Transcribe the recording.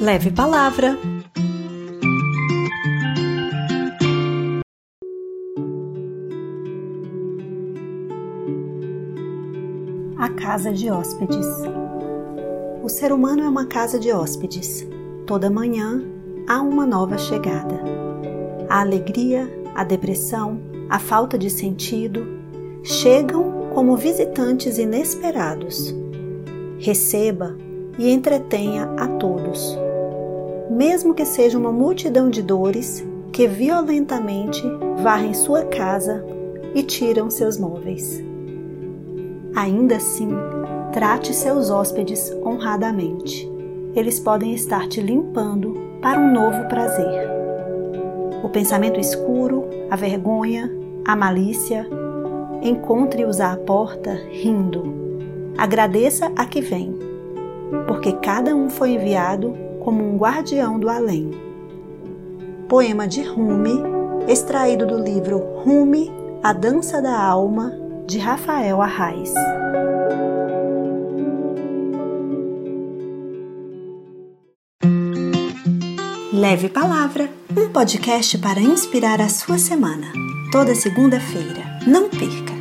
Leve Palavra. A casa de hóspedes. O ser humano é uma casa de hóspedes. Toda manhã há uma nova chegada. A alegria, a depressão, a falta de sentido chegam como visitantes inesperados. Receba e entretenha a todos mesmo que seja uma multidão de dores que violentamente varrem sua casa e tiram seus móveis. Ainda assim, trate seus hóspedes honradamente. Eles podem estar te limpando para um novo prazer. O pensamento escuro, a vergonha, a malícia, encontre-os à porta rindo. Agradeça a que vem, porque cada um foi enviado como um guardião do além. Poema de Rumi, extraído do livro Rumi, A Dança da Alma, de Rafael Arraes. Leve Palavra, um podcast para inspirar a sua semana. Toda segunda-feira. Não perca!